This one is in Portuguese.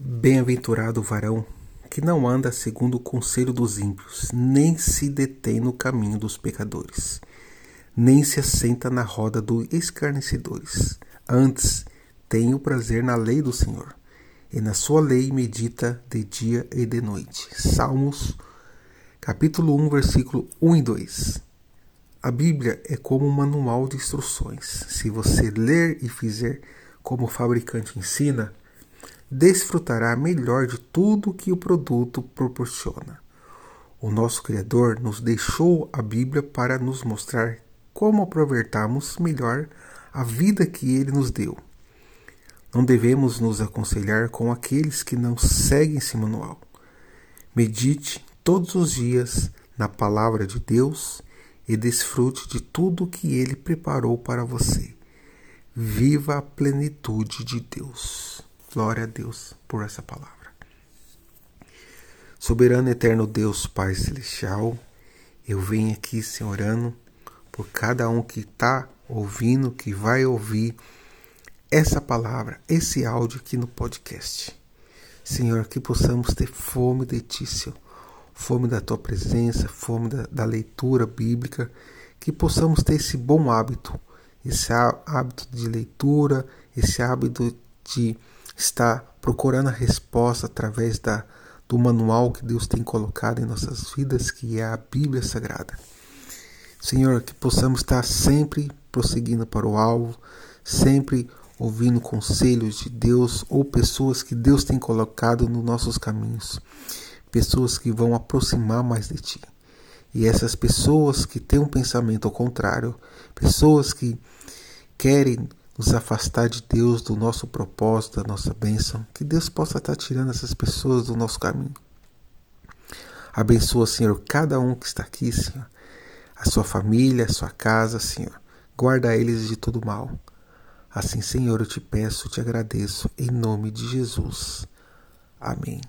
Bem-aventurado o varão que não anda segundo o conselho dos ímpios, nem se detém no caminho dos pecadores, nem se assenta na roda dos escarnecedores. Antes, tem o prazer na lei do Senhor, e na sua lei medita de dia e de noite. Salmos, capítulo 1, versículo 1 e 2. A Bíblia é como um manual de instruções. Se você ler e fizer como o fabricante ensina, desfrutará melhor de tudo que o produto proporciona. O nosso Criador nos deixou a Bíblia para nos mostrar como aproveitarmos melhor a vida que Ele nos deu. Não devemos nos aconselhar com aqueles que não seguem esse manual. Medite todos os dias na palavra de Deus e desfrute de tudo que Ele preparou para você. Viva a plenitude de Deus. Glória a Deus por essa palavra. Soberano eterno Deus, Pai Celestial, eu venho aqui, Senhor, orando por cada um que está ouvindo, que vai ouvir essa palavra, esse áudio aqui no podcast. Senhor, que possamos ter fome de Ti, Senhor. Fome da Tua presença, fome da, da leitura bíblica, que possamos ter esse bom hábito, esse hábito de leitura, esse hábito de está procurando a resposta através da, do manual que Deus tem colocado em nossas vidas, que é a Bíblia Sagrada. Senhor, que possamos estar sempre prosseguindo para o alvo, sempre ouvindo conselhos de Deus ou pessoas que Deus tem colocado nos nossos caminhos, pessoas que vão aproximar mais de Ti. E essas pessoas que têm um pensamento ao contrário, pessoas que querem nos afastar de Deus, do nosso propósito, da nossa bênção. Que Deus possa estar tirando essas pessoas do nosso caminho. Abençoa, Senhor, cada um que está aqui, Senhor. A sua família, a sua casa, Senhor. Guarda eles de todo mal. Assim, Senhor, eu te peço, te agradeço, em nome de Jesus. Amém.